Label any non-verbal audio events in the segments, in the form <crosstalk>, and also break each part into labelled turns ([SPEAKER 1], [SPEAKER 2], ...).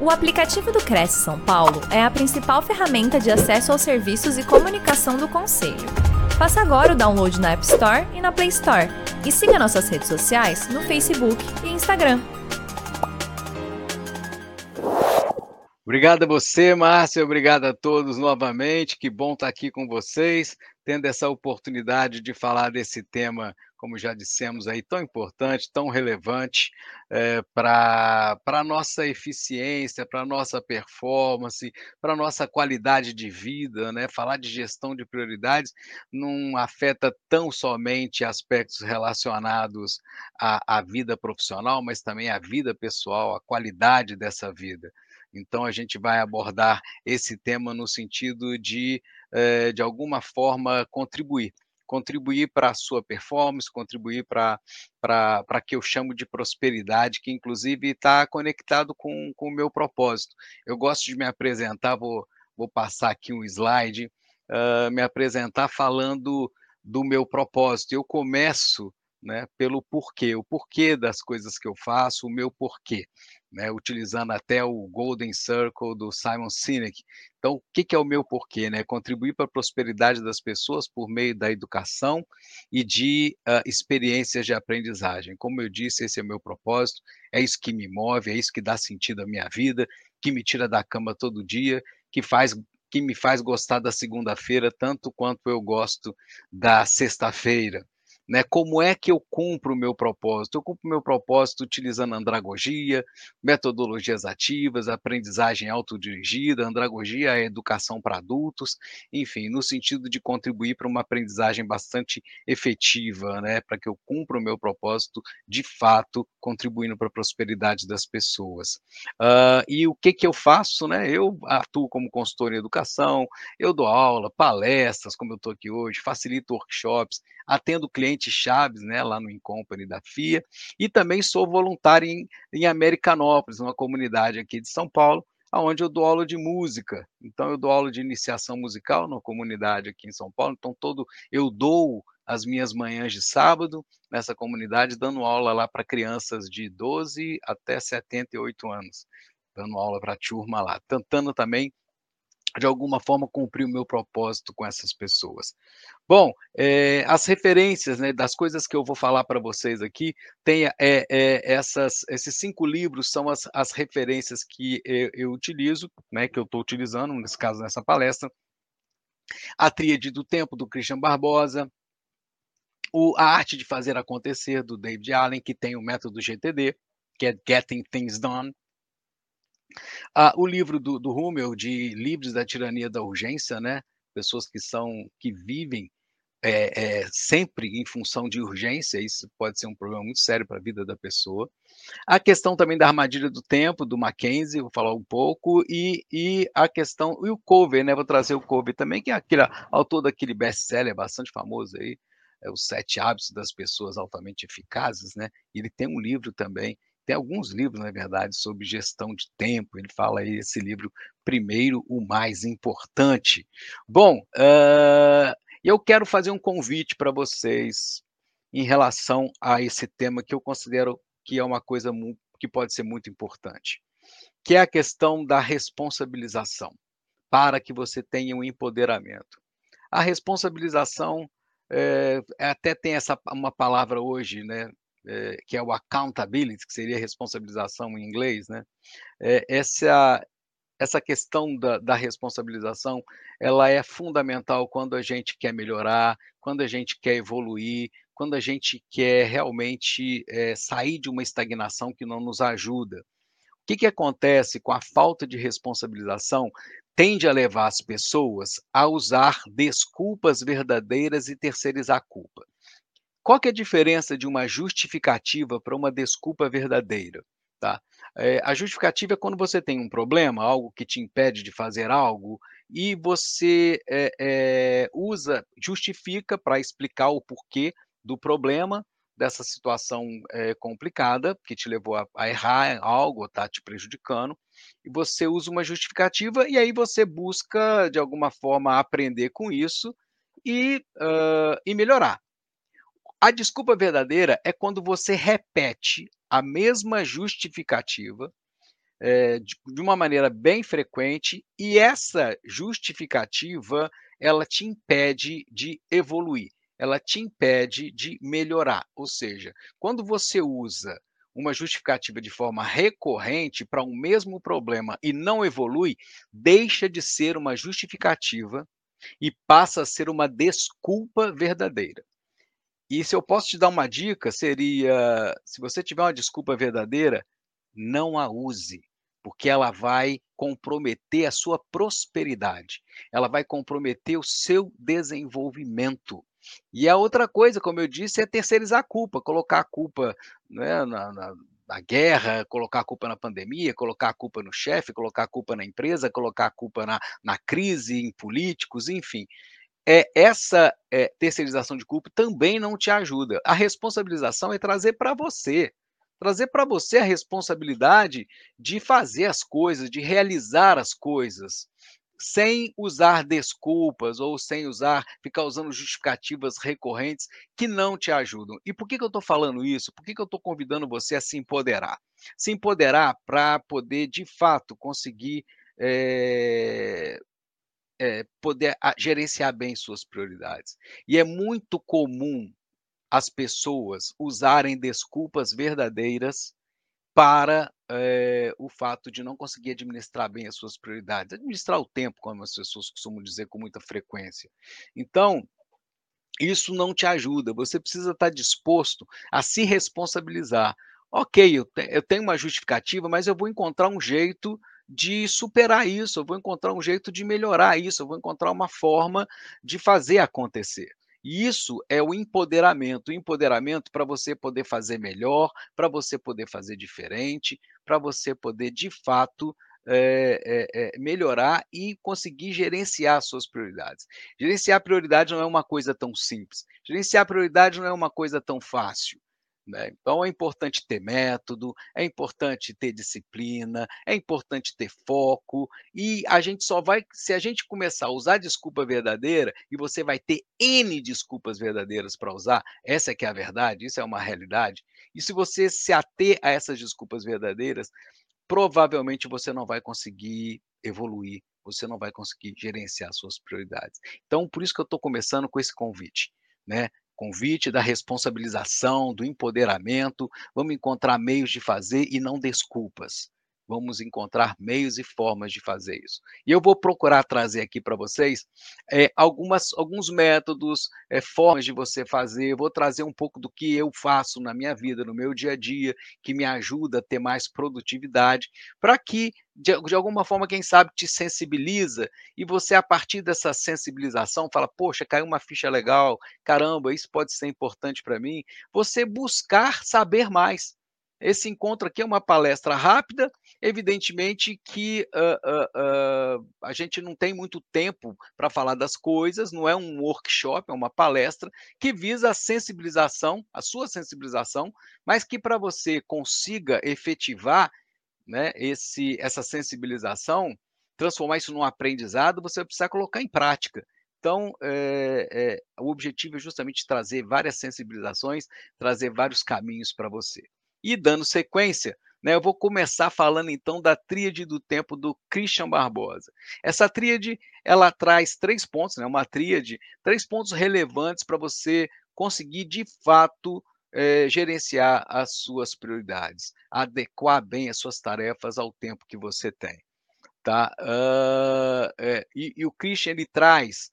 [SPEAKER 1] O aplicativo do Cresce São Paulo é a principal ferramenta de acesso aos serviços e comunicação do Conselho. Faça agora o download na App Store e na Play Store. E siga nossas redes sociais no Facebook e Instagram.
[SPEAKER 2] Obrigado a você, Márcia. Obrigado a todos novamente. Que bom estar aqui com vocês, tendo essa oportunidade de falar desse tema como já dissemos aí, tão importante, tão relevante é, para a nossa eficiência, para a nossa performance, para a nossa qualidade de vida. Né? Falar de gestão de prioridades não afeta tão somente aspectos relacionados à, à vida profissional, mas também à vida pessoal, à qualidade dessa vida. Então, a gente vai abordar esse tema no sentido de, de alguma forma, contribuir contribuir para a sua performance, contribuir para que eu chamo de prosperidade, que inclusive está conectado com, com o meu propósito. Eu gosto de me apresentar, vou, vou passar aqui um slide, uh, me apresentar falando do meu propósito. Eu começo né, pelo porquê, o porquê das coisas que eu faço, o meu porquê né, utilizando até o Golden Circle do Simon Sinek. Então, o que, que é o meu porquê? Né? Contribuir para a prosperidade das pessoas por meio da educação e de uh, experiências de aprendizagem. Como eu disse, esse é o meu propósito, é isso que me move, é isso que dá sentido à minha vida, que me tira da cama todo dia, que faz que me faz gostar da segunda-feira tanto quanto eu gosto da sexta-feira né? Como é que eu cumpro o meu propósito? Eu cumpro o meu propósito utilizando andragogia, metodologias ativas, aprendizagem autodirigida, andragogia é educação para adultos, enfim, no sentido de contribuir para uma aprendizagem bastante efetiva, né? Para que eu cumpra o meu propósito de fato, contribuindo para a prosperidade das pessoas. Uh, e o que que eu faço, né? Eu atuo como consultor em educação, eu dou aula, palestras, como eu estou aqui hoje, facilito workshops, atendo clientes chaves, né, lá no Incompany da FIA, e também sou voluntário em, em Americanópolis, uma comunidade aqui de São Paulo, onde eu dou aula de música. Então, eu dou aula de iniciação musical na comunidade aqui em São Paulo. Então, todo eu dou as minhas manhãs de sábado nessa comunidade, dando aula lá para crianças de 12 até 78 anos, dando aula para a turma lá, tentando também de alguma forma cumprir o meu propósito com essas pessoas. Bom, é, as referências né, das coisas que eu vou falar para vocês aqui, tem é, é, essas, esses cinco livros são as, as referências que eu, eu utilizo, né, que eu estou utilizando, nesse caso, nessa palestra. A Tríade do Tempo, do Christian Barbosa, o, a Arte de Fazer Acontecer, do David Allen, que tem o método GTD, que é Getting Things Done, ah, o livro do, do Hummel, de Livres da Tirania da Urgência, né? pessoas que são que vivem é, é, sempre em função de urgência, isso pode ser um problema muito sério para a vida da pessoa. A questão também da armadilha do tempo, do Mackenzie, vou falar um pouco, e, e a questão, e o Covey, né? Vou trazer o Covey também, que é aquele autor daquele best-seller bastante famoso aí, é, Os Sete Hábitos das Pessoas Altamente Eficazes, né? Ele tem um livro também tem alguns livros, na verdade, sobre gestão de tempo. Ele fala aí esse livro, Primeiro o Mais Importante. Bom, uh, eu quero fazer um convite para vocês em relação a esse tema que eu considero que é uma coisa que pode ser muito importante, que é a questão da responsabilização, para que você tenha um empoderamento. A responsabilização é, até tem essa uma palavra hoje, né, é, que é o accountability, que seria responsabilização em inglês, né? É, essa, essa questão da, da, responsabilização, ela é fundamental quando a gente quer melhorar, quando a gente quer evoluir, quando a gente quer realmente é, sair de uma estagnação que não nos ajuda. O que, que acontece com a falta de responsabilização? Tende a levar as pessoas a usar desculpas verdadeiras e terceirizar a culpa. Qual que é a diferença de uma justificativa para uma desculpa verdadeira? Tá? É, a justificativa é quando você tem um problema, algo que te impede de fazer algo, e você é, é, usa, justifica para explicar o porquê do problema, dessa situação complicada, que te levou a, a errar algo, está te prejudicando, e você usa uma justificativa, e aí você busca, de alguma forma, aprender com isso e, uh, e melhorar. A desculpa verdadeira é quando você repete a mesma justificativa é, de, de uma maneira bem frequente, e essa justificativa ela te impede de evoluir, ela te impede de melhorar. Ou seja, quando você usa uma justificativa de forma recorrente para um mesmo problema e não evolui, deixa de ser uma justificativa e passa a ser uma desculpa verdadeira. E se eu posso te dar uma dica, seria: se você tiver uma desculpa verdadeira, não a use, porque ela vai comprometer a sua prosperidade, ela vai comprometer o seu desenvolvimento. E a outra coisa, como eu disse, é terceirizar a culpa, colocar a culpa né, na, na, na guerra, colocar a culpa na pandemia, colocar a culpa no chefe, colocar a culpa na empresa, colocar a culpa na, na crise, em políticos, enfim é, essa é, terceirização de culpa também não te ajuda. A responsabilização é trazer para você, trazer para você a responsabilidade de fazer as coisas, de realizar as coisas, sem usar desculpas ou sem usar, ficar usando justificativas recorrentes que não te ajudam. E por que, que eu estou falando isso? Por que, que eu estou convidando você a se empoderar? Se empoderar para poder, de fato, conseguir é, é, poder a, gerenciar bem suas prioridades. E é muito comum as pessoas usarem desculpas verdadeiras para é, o fato de não conseguir administrar bem as suas prioridades, administrar o tempo, como as pessoas costumam dizer com muita frequência. Então, isso não te ajuda. Você precisa estar disposto a se responsabilizar. Ok, eu, te, eu tenho uma justificativa, mas eu vou encontrar um jeito de superar isso, eu vou encontrar um jeito de melhorar isso, eu vou encontrar uma forma de fazer acontecer. E isso é o empoderamento. O empoderamento para você poder fazer melhor, para você poder fazer diferente, para você poder, de fato, é, é, é, melhorar e conseguir gerenciar suas prioridades. Gerenciar prioridade não é uma coisa tão simples. Gerenciar prioridade não é uma coisa tão fácil. Né? Então, é importante ter método, é importante ter disciplina, é importante ter foco, e a gente só vai, se a gente começar a usar desculpa verdadeira, e você vai ter N desculpas verdadeiras para usar, essa é que é a verdade, isso é uma realidade, e se você se ater a essas desculpas verdadeiras, provavelmente você não vai conseguir evoluir, você não vai conseguir gerenciar suas prioridades. Então, por isso que eu estou começando com esse convite, né? Convite da responsabilização, do empoderamento. Vamos encontrar meios de fazer e não desculpas. Vamos encontrar meios e formas de fazer isso. E eu vou procurar trazer aqui para vocês é, algumas, alguns métodos, é, formas de você fazer. Vou trazer um pouco do que eu faço na minha vida, no meu dia a dia, que me ajuda a ter mais produtividade, para que de, de, alguma forma, quem sabe, te sensibiliza e você, a partir dessa sensibilização, fala: Poxa, caiu uma ficha legal, caramba, isso pode ser importante para mim. Você buscar saber mais. Esse encontro aqui é uma palestra rápida, evidentemente que uh, uh, uh, a gente não tem muito tempo para falar das coisas, não é um workshop, é uma palestra que visa a sensibilização, a sua sensibilização, mas que para você consiga efetivar né, esse, essa sensibilização, transformar isso num aprendizado, você vai precisar colocar em prática. Então, é, é, o objetivo é justamente trazer várias sensibilizações, trazer vários caminhos para você. E dando sequência, né, eu vou começar falando então da tríade do tempo do Christian Barbosa. Essa tríade, ela traz três pontos, né, uma tríade, três pontos relevantes para você conseguir de fato é, gerenciar as suas prioridades, adequar bem as suas tarefas ao tempo que você tem. Tá? Uh, é, e, e, o Christian ele traz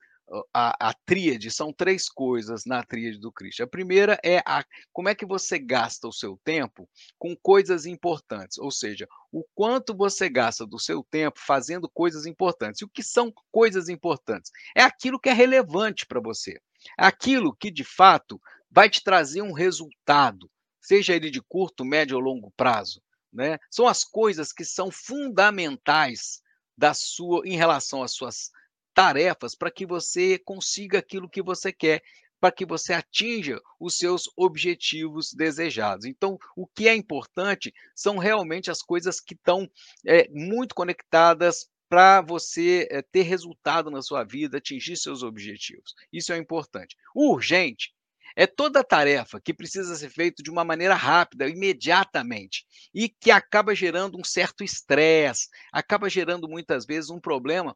[SPEAKER 2] a, a tríade, são três coisas na tríade do Christian. A primeira é a, como é que você gasta o seu tempo com coisas importantes, ou seja, o quanto você gasta do seu tempo fazendo coisas importantes. E o que são coisas importantes? É aquilo que é relevante para você. É aquilo que, de fato, vai te trazer um resultado, seja ele de curto, médio ou longo prazo. Né? São as coisas que são fundamentais da sua em relação às suas tarefas para que você consiga aquilo que você quer, para que você atinja os seus objetivos desejados. Então, o que é importante são realmente as coisas que estão é, muito conectadas para você é, ter resultado na sua vida, atingir seus objetivos. Isso é importante. O urgente É toda tarefa que precisa ser feita de uma maneira rápida, imediatamente, e que acaba gerando um certo estresse, acaba gerando muitas vezes um problema,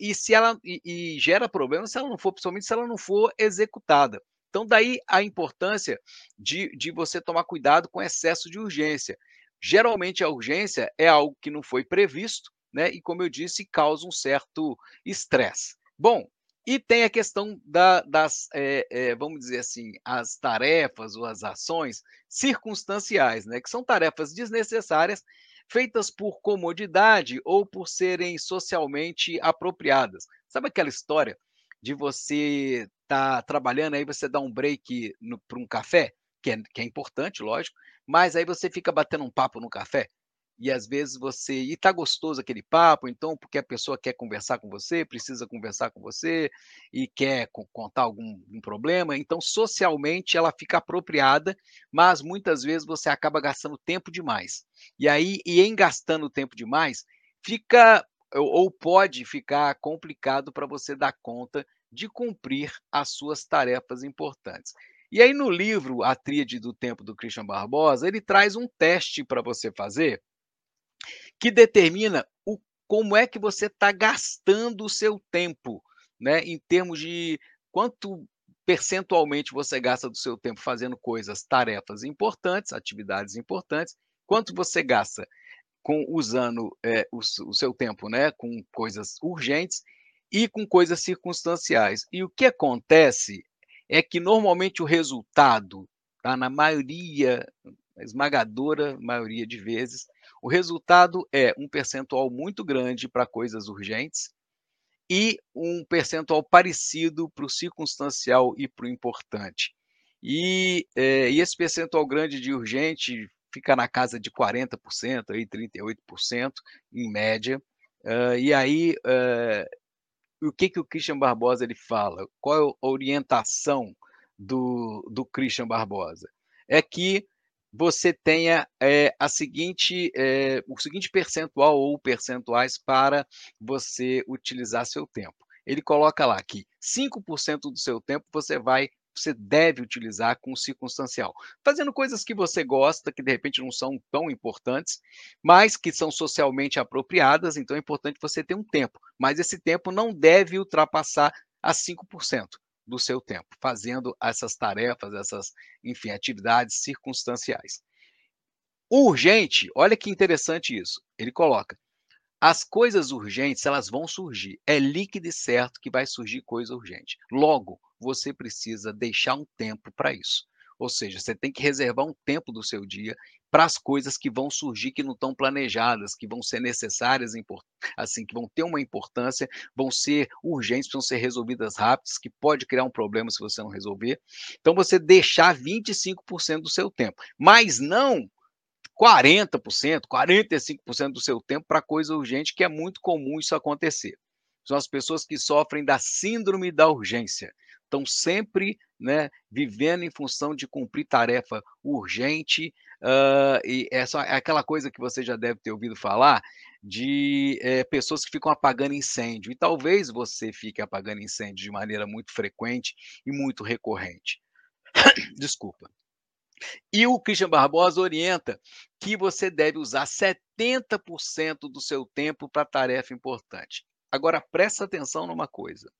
[SPEAKER 2] e se ela e, e gera problema se ela não for, principalmente se ela não for executada. Então, daí a importância de, de você tomar cuidado com excesso de urgência. Geralmente a urgência é algo que não foi previsto, né? E como eu disse, causa um certo estresse. Bom, e tem a questão da, das, é, é, vamos dizer assim, as tarefas ou as ações circunstanciais, né? Que são tarefas desnecessárias feitas por comodidade ou por serem socialmente apropriadas. Sabe aquela história de você estar tá trabalhando aí você dá um break para um café, que é, que é importante, lógico, mas aí você fica batendo um papo no café e às vezes você e tá gostoso aquele papo, então porque a pessoa quer conversar com você, precisa conversar com você e quer contar algum um problema, então socialmente ela fica apropriada, mas muitas vezes você acaba gastando tempo demais. E aí e em gastando tempo demais, fica ou pode ficar complicado para você dar conta de cumprir as suas tarefas importantes. E aí no livro A Tríade do Tempo do Christian Barbosa, ele traz um teste para você fazer que determina o, como é que você está gastando o seu tempo, né? Em termos de quanto percentualmente você gasta do seu tempo fazendo coisas, tarefas importantes, atividades importantes, quanto você gasta com usando é, o, o, seu tempo, né, com coisas urgentes e com coisas circunstanciais. E o que acontece é que normalmente o resultado, tá, na maioria, esmagadora maioria de vezes, o resultado é um percentual muito grande para coisas urgentes e um percentual parecido para o circunstancial e para o importante. E, é, e, esse percentual grande de urgente fica na casa de 40%, aí 38% em média. Uh, e aí, uh, o que, que o Christian Barbosa ele fala? Qual é a orientação do, do Christian Barbosa? É que você tenha é, a seguinte, é, o seguinte percentual ou percentuais para você utilizar seu tempo. Ele coloca lá que 5% do seu tempo você vai você deve utilizar com circunstancial. Fazendo coisas que você gosta, que de repente não são tão importantes, mas que são socialmente apropriadas, então é importante você ter um tempo. Mas esse tempo não deve ultrapassar a 5% do seu tempo, fazendo essas tarefas, essas, enfim, atividades circunstanciais. Urgente, olha que interessante isso. Ele coloca: as coisas urgentes, elas vão surgir. É líquido e certo que vai surgir coisa urgente. Logo, você precisa deixar um tempo para isso. Ou seja, você tem que reservar um tempo do seu dia para as coisas que vão surgir que não estão planejadas, que vão ser necessárias, assim, que vão ter uma importância, vão ser urgentes, vão ser resolvidas rápidas, que pode criar um problema se você não resolver. Então, você deixar 25% do seu tempo, mas não 40%, 45% do seu tempo para coisa urgente, que é muito comum isso acontecer. São as pessoas que sofrem da síndrome da urgência. Estão sempre né, vivendo em função de cumprir tarefa urgente, uh, e é, só, é aquela coisa que você já deve ter ouvido falar de é, pessoas que ficam apagando incêndio. E talvez você fique apagando incêndio de maneira muito frequente e muito recorrente. <coughs> Desculpa. E o Christian Barbosa orienta que você deve usar 70% do seu tempo para tarefa importante. Agora, presta atenção numa coisa.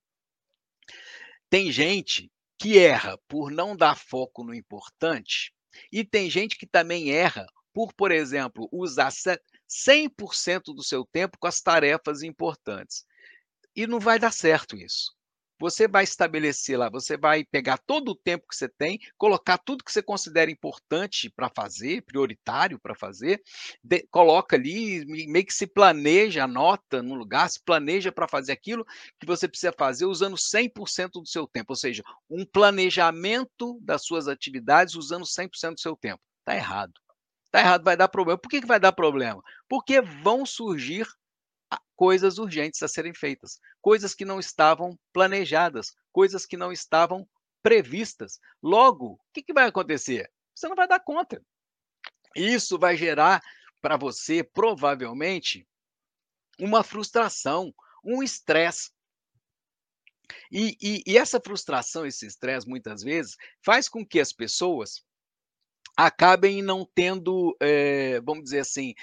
[SPEAKER 2] Tem gente que erra por não dar foco no importante, e tem gente que também erra por, por exemplo, usar 100% do seu tempo com as tarefas importantes. E não vai dar certo isso você vai estabelecer lá, você vai pegar todo o tempo que você tem, colocar tudo que você considera importante para fazer, prioritário para fazer, de, coloca ali, meio que se planeja, anota no lugar, se planeja para fazer aquilo que você precisa fazer usando 100% do seu tempo, ou seja, um planejamento das suas atividades usando 100% do seu tempo. Está errado. Está errado, vai dar problema. Por que, que vai dar problema? Porque vão surgir coisas urgentes a serem feitas, coisas que não estavam planejadas, coisas que não estavam previstas. Logo, o que, que vai acontecer? Você não vai dar conta. Isso vai gerar para você, provavelmente, uma frustração, um estresse. E e e essa frustração, esse estresse, muitas vezes, faz com que as pessoas acabem não tendo, eh, vamos dizer assim,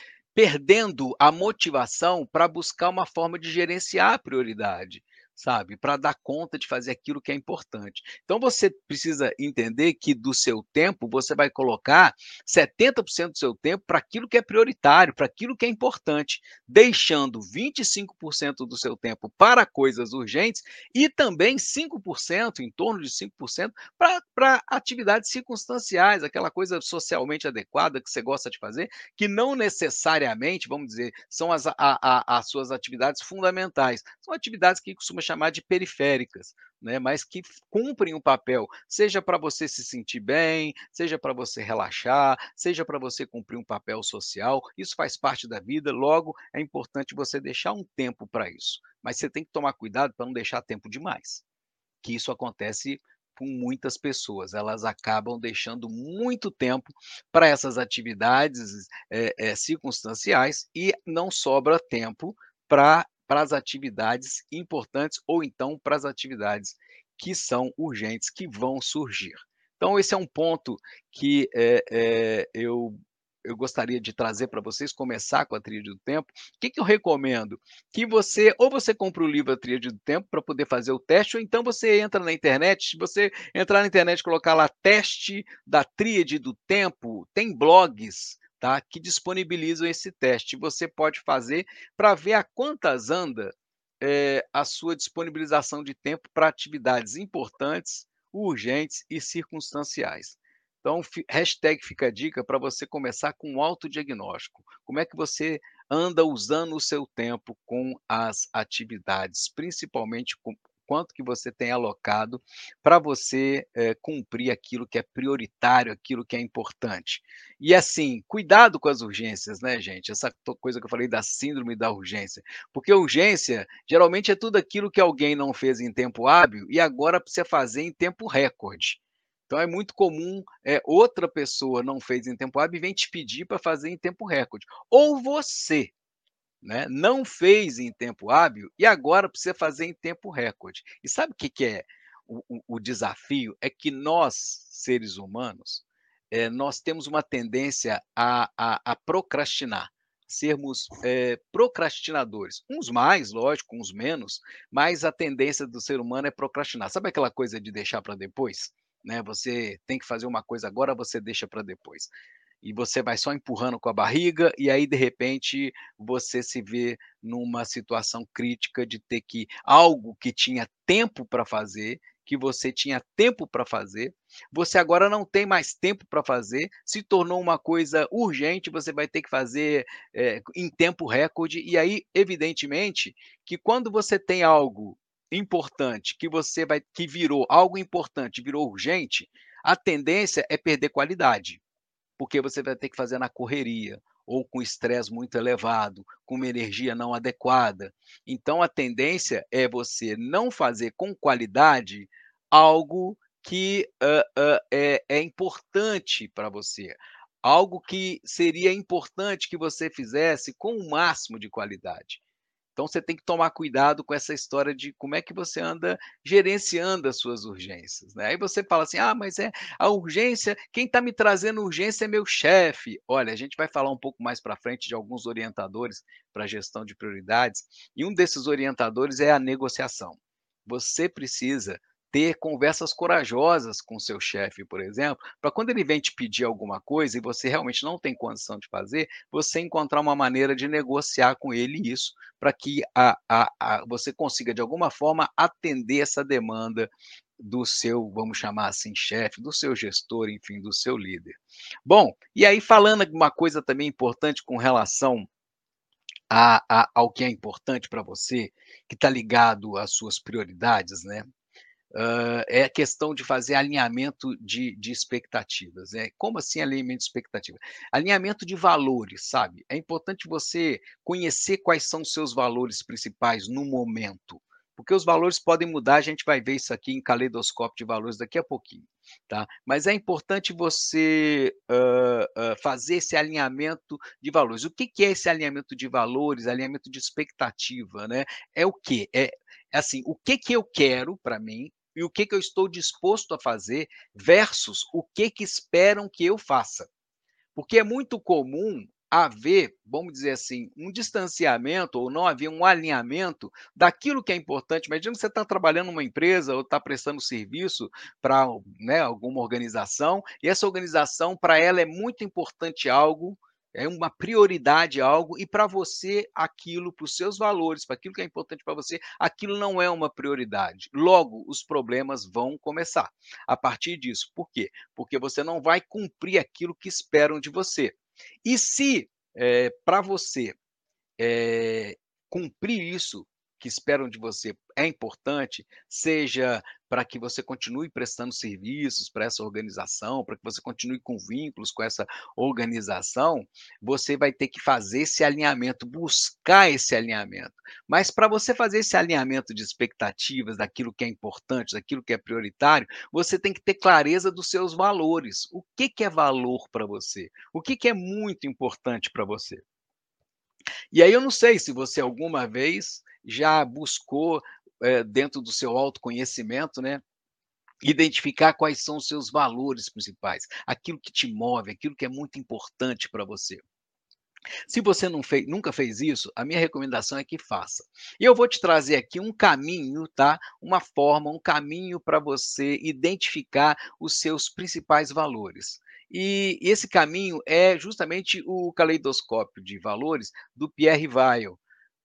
[SPEAKER 2] perdendo a motivação para buscar uma forma de gerenciar a prioridade, sabe, para dar conta de fazer aquilo que é importante. Então você precisa entender que do seu tempo, você vai colocar 70% do seu tempo para aquilo que é prioritário, para aquilo que é importante, deixando 25% do seu tempo para coisas urgentes e também 5%, em torno de 5%, para atividades circunstanciais, aquela coisa socialmente adequada que você gosta de fazer, que não necessariamente, vamos dizer, são as a a as suas atividades fundamentais, são atividades que costuma chamar de periféricas, né, mas que cumprem um papel, seja para você se sentir bem, seja para você relaxar, seja para você cumprir um papel social, isso faz parte da vida, logo é importante você deixar um tempo para isso, mas você tem que tomar cuidado para não deixar tempo demais, que isso acontece com muitas pessoas, elas acabam deixando muito tempo para essas atividades, eh eh, circunstanciais e não sobra tempo para para as atividades importantes ou então para as atividades que são urgentes, que vão surgir. Então esse é um ponto que, eh eh, eu eu gostaria de trazer para vocês, começar com a tríade do tempo. O que que eu recomendo? Que você ou você compra o livro A Tríade do Tempo para poder fazer o teste, ou então você entra na internet, você entrar na internet e colocar lá "teste da tríade do tempo", tem blogs, tá, que disponibilizam esse teste, você pode fazer para ver a quantas anda, eh, a sua disponibilização de tempo para atividades importantes, urgentes e circunstanciais. Então hashtag fica a dica para você começar com um autodiagnóstico, como é que você anda usando o seu tempo com as atividades, principalmente com quanto que você tem alocado para você, eh, cumprir aquilo que é prioritário, aquilo que é importante. E assim, cuidado com as urgências, né gente, essa coisa que eu falei da síndrome da urgência, porque urgência, geralmente é tudo aquilo que alguém não fez em tempo hábil e agora precisa fazer em tempo recorde. Então é muito comum, eh, outra pessoa não fez em tempo hábil e vem te pedir para fazer em tempo recorde, ou você, né, não fez em tempo hábil e agora precisa fazer em tempo recorde. E sabe o que que é o o desafio? É que nós, seres humanos, eh, nós temos uma tendência a a a procrastinar, sermos, eh, procrastinadores, uns mais, lógico, uns menos, mas a tendência do ser humano é procrastinar. Sabe aquela coisa de deixar para depois? Né, você tem que fazer uma coisa agora, você deixa para depois. E você vai só empurrando com a barriga, e aí de repente você se vê numa situação crítica de ter que algo que tinha tempo para fazer, que você tinha tempo para fazer, você agora não tem mais tempo para fazer, se tornou uma coisa urgente, você vai ter que fazer, eh, em tempo recorde, e aí evidentemente que quando você tem algo importante que você vai que virou algo importante, virou urgente, a tendência é perder qualidade, porque você vai ter que fazer na correria, ou com estresse muito elevado, com uma energia não adequada. Então a tendência é você não fazer com qualidade algo que, hã hã, é é importante para você, algo que seria importante que você fizesse com o máximo de qualidade. Então você tem que tomar cuidado com essa história de como é que você anda gerenciando as suas urgências, né. Aí você fala assim: "Ah, mas é a urgência quem está me trazendo urgência é meu chefe". Olha, a gente vai falar um pouco mais para frente de alguns orientadores para gestão de prioridades, e um desses orientadores é a negociação. Você precisa ter conversas corajosas com seu chefe, por exemplo, para quando ele vem te pedir alguma coisa e você realmente não tem condição de fazer, você encontrar uma maneira de negociar com ele isso, para que a a a você consiga de alguma forma atender essa demanda do seu, vamos chamar assim, chefe, do seu gestor, enfim, do seu líder. Bom, e aí falando uma coisa também importante com relação a a ao que é importante para você, que está ligado às suas prioridades, né, hã, é a questão de fazer alinhamento de de expectativas, né. Como assim alinhamento de expectativa? Alinhamento de valores, sabe. É importante você conhecer quais são os seus valores principais no momento, porque os valores podem mudar, a gente vai ver isso aqui em caleidoscópio de valores daqui a pouquinho, tá? Mas é importante você uh, uh, fazer esse alinhamento de valores. O que, que é esse alinhamento de valores, alinhamento de expectativa, né? É o quê? É, assim, o que, que eu quero para mim, e o que, que eu estou disposto a fazer versus o que, que esperam que eu faça. Porque é muito comum haver, vamos dizer assim, um distanciamento ou não haver um alinhamento daquilo que é importante. Imagina que você está trabalhando numa empresa ou está prestando serviço para né, alguma organização, e essa organização, para ela, é muito importante algo é uma prioridade algo e para você aquilo, para os seus valores, para aquilo que é importante para você, aquilo não é uma prioridade. Logo, os problemas vão começar a partir disso. Por quê? Porque você não vai cumprir aquilo que esperam de você. E se é, para você é, cumprir isso que esperam de você é importante, seja para que você continue prestando serviços para essa organização, para que você continue com vínculos com essa organização, você vai ter que fazer esse alinhamento, buscar esse alinhamento. Mas para você fazer esse alinhamento de expectativas, daquilo que é importante, daquilo que é prioritário, você tem que ter clareza dos seus valores. O que, que é valor para você? O que, que é muito importante para você? E aí eu não sei se você alguma vez já buscou, é, dentro do seu autoconhecimento, né, identificar quais são os seus valores principais, aquilo que te move, aquilo que é muito importante para você. Se você fez, nunca fez isso, a minha recomendação é que faça. E eu vou te trazer aqui um caminho, tá? Uma forma, um caminho para você identificar os seus principais valores. E esse caminho é justamente o caleidoscópio de valores do Pierre Weil.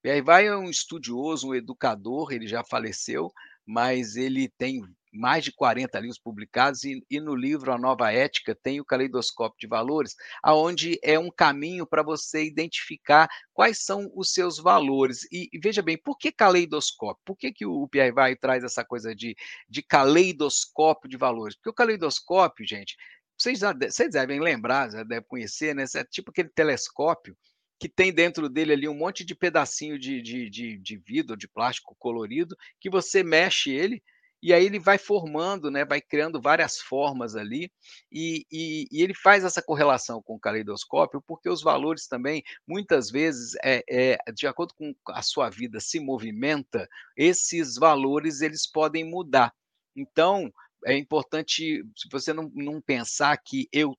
[SPEAKER 2] Pierre Weil é um estudioso, um educador, ele já faleceu, mas ele tem mais de 40 livros publicados e, e, no livro A Nova Ética tem o caleidoscópio de valores, aonde é um caminho para você identificar quais são os seus valores. E, e, veja bem, por que caleidoscópio? Por que, que o Pierre Vai traz essa coisa de, de caleidoscópio de valores? Porque o caleidoscópio, gente, vocês, já, vocês devem lembrar, já devem conhecer, né? É tipo aquele telescópio que tem dentro dele ali um monte de pedacinho de, de, de, de vidro, de plástico colorido, que você mexe ele, e aí ele vai formando, né, vai criando várias formas ali, e, e, e, ele faz essa correlação com o caleidoscópio, porque os valores também, muitas vezes, é, é, de acordo com a sua vida se movimenta, esses valores eles podem mudar. Então, é importante, você não, não pensar que eu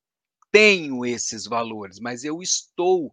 [SPEAKER 2] tenho esses valores, mas eu estou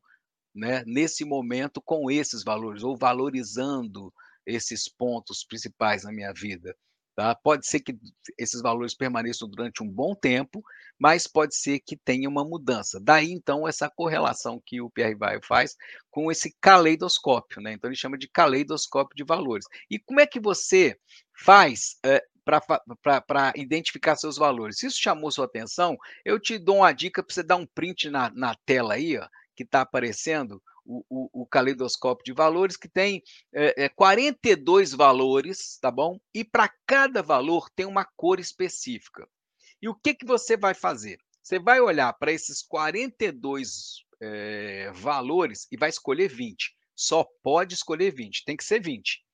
[SPEAKER 2] né, nesse momento com esses valores, ou valorizando esses pontos principais na minha vida. Tá? Pode ser que esses valores permaneçam durante um bom tempo, mas pode ser que tenha uma mudança. Daí, então, essa correlação que o Pierre Weil faz com esse caleidoscópio. Né? Então, ele chama de caleidoscópio de valores. E como é que você faz é, para identificar seus valores? Se isso chamou sua atenção, eu te dou uma dica para você dar um print na, na tela aí, ó, que está aparecendo, o, o, o, caleidoscópio de valores, que tem é, é, 42 valores, tá bom? E para cada valor tem uma cor específica. E o que, que você vai fazer? Você vai olhar para esses 42 é, valores e vai escolher 20. Só pode escolher 20, tem que ser 20.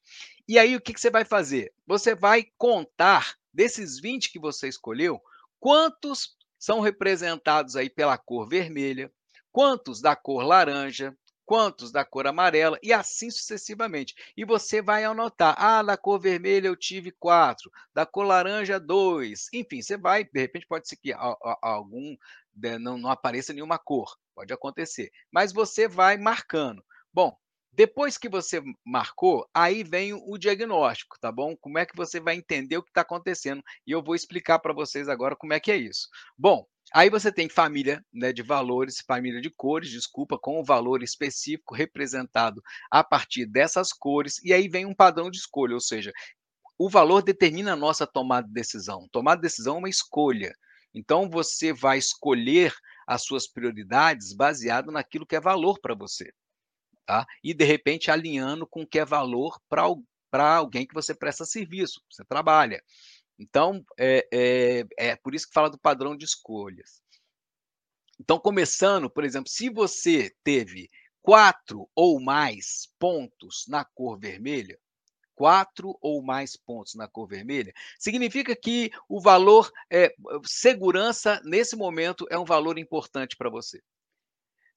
[SPEAKER 2] E aí o que, que você vai fazer? Você vai contar desses 20 que você escolheu, quantos são representados aí pela cor vermelha, quantos da cor laranja, quantos da cor amarela e assim sucessivamente. E você vai anotar: ah, da cor vermelha eu tive quatro, da cor laranja, dois. Enfim, você vai, de repente pode ser que algum né, não, não apareça nenhuma cor, pode acontecer, mas você vai marcando. Bom, depois que você marcou, aí vem o diagnóstico, tá bom? Como é que você vai entender o que está acontecendo? E eu vou explicar para vocês agora como é que é isso. Bom, Aí você tem família né, de valores, família de cores, desculpa, com o um valor específico representado a partir dessas cores, e aí vem um padrão de escolha, ou seja, o valor determina a nossa tomada de decisão. Tomada de decisão é uma escolha. Então você vai escolher as suas prioridades baseado naquilo que é valor para você. Tá? E de repente alinhando com o que é valor para alguém que você presta serviço, você trabalha. Então, é, é, é por isso que fala do padrão de escolhas. Então, começando, por exemplo, se você teve quatro ou mais pontos na cor vermelha, quatro ou mais pontos na cor vermelha, significa que o valor é, segurança, nesse momento, é um valor importante para você.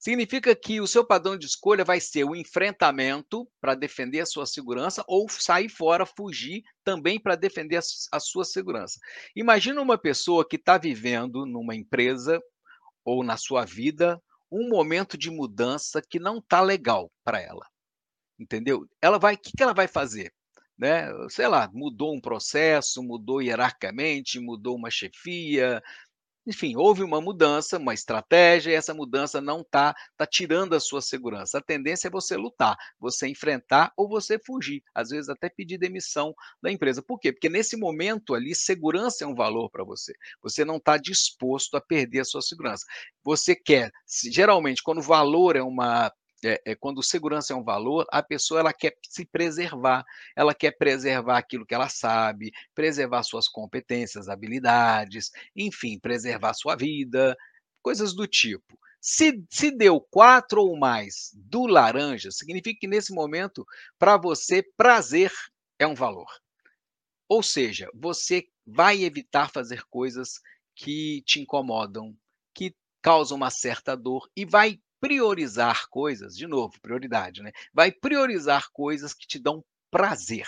[SPEAKER 2] Significa que o seu padrão de escolha vai ser o enfrentamento para defender a sua segurança ou sair fora, fugir também para defender a, sua segurança. Imagina uma pessoa que está vivendo numa empresa ou na sua vida um momento de mudança que não está legal para ela. Entendeu? Ela vai, o que, que ela vai fazer? né? Sei lá, mudou um processo, mudou hierarquicamente, mudou uma chefia, enfim, houve uma mudança, uma estratégia, e essa mudança não está tá tirando a sua segurança. A tendência é você lutar, você enfrentar ou você fugir, às vezes até pedir demissão da empresa. Por quê? Porque nesse momento ali, segurança é um valor para você. Você não está disposto a perder a sua segurança. Você quer, geralmente, quando o valor é uma é, é, quando segurança é um valor, a pessoa ela quer se preservar, ela quer preservar aquilo que ela sabe, preservar suas competências, habilidades, enfim, preservar sua vida, coisas do tipo. Se, se deu quatro ou mais do laranja, significa que nesse momento, para você, prazer é um valor. Ou seja, você vai evitar fazer coisas que te incomodam, que causam uma certa dor e vai priorizar coisas, de novo, prioridade, né? Vai priorizar coisas que te dão prazer,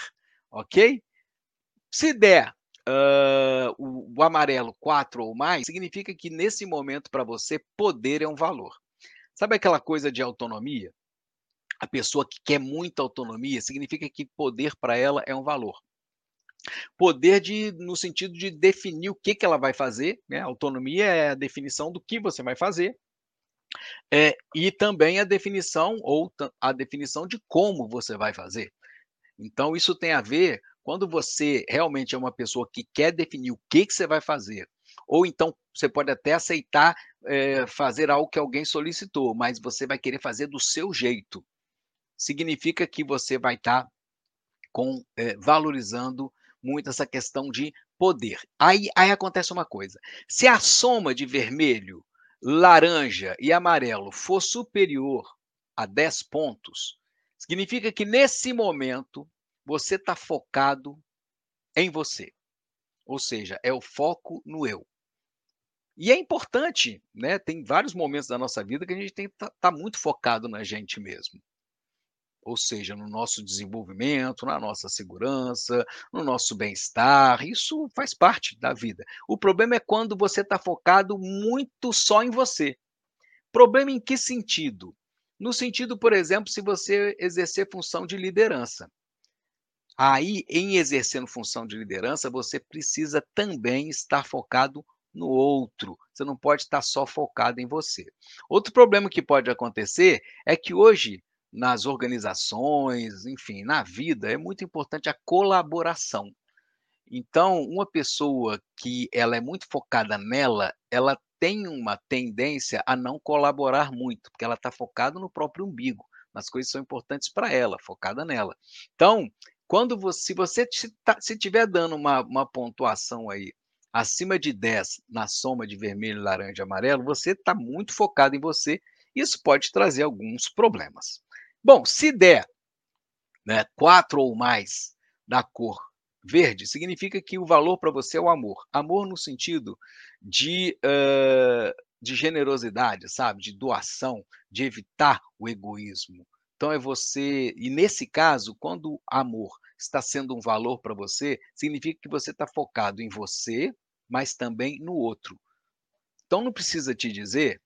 [SPEAKER 2] ok? Se der uh, o, o amarelo 4 ou mais, significa que nesse momento para você poder é um valor. Sabe aquela coisa de autonomia? A pessoa que quer muita autonomia significa que poder para ela é um valor. Poder de, no sentido de definir o que, que ela vai fazer, né? Autonomia é a definição do que você vai fazer, é, e também a definição ou a definição de como você vai fazer. Então, isso tem a ver quando você realmente é uma pessoa que quer definir o que, que você vai fazer, ou então você pode até aceitar é, fazer algo que alguém solicitou, mas você vai querer fazer do seu jeito. Significa que você vai estar tá com, é, valorizando muito essa questão de poder. Aí, aí acontece uma coisa: se a soma de vermelho laranja e amarelo for superior a 10 pontos, significa que nesse momento você está focado em você. Ou seja, é o foco no eu. E é importante, né? Tem vários momentos da nossa vida que a gente tem que estar tá, tá muito focado na gente mesmo ou seja, no nosso desenvolvimento, na nossa segurança, no nosso bem-estar. Isso faz parte da vida. O problema é quando você está focado muito só em você. Problema em que sentido? No sentido, por exemplo, se você exercer função de liderança. Aí, em exercendo função de liderança, você precisa também estar focado no outro. Você não pode estar só focado em você. Outro problema que pode acontecer é que hoje nas organizações, enfim, na vida, é muito importante a colaboração. Então, uma pessoa que ela é muito focada nela, ela tem uma tendência a não colaborar muito, porque ela está focada no próprio umbigo, nas coisas que são importantes para ela, focada nela. Então, quando você, se você tá, se estiver dando uma, uma pontuação aí acima de 10 na soma de vermelho, laranja e amarelo, você está muito focado em você. Isso pode trazer alguns problemas. Bom, se der né, quatro ou mais da cor verde, significa que o valor para você é o amor. Amor no sentido de, uh, de generosidade, sabe? De doação, de evitar o egoísmo. Então é você, e nesse caso, quando amor está sendo um valor para você, significa que você está focado em você, mas também no outro. Então não precisa te dizer,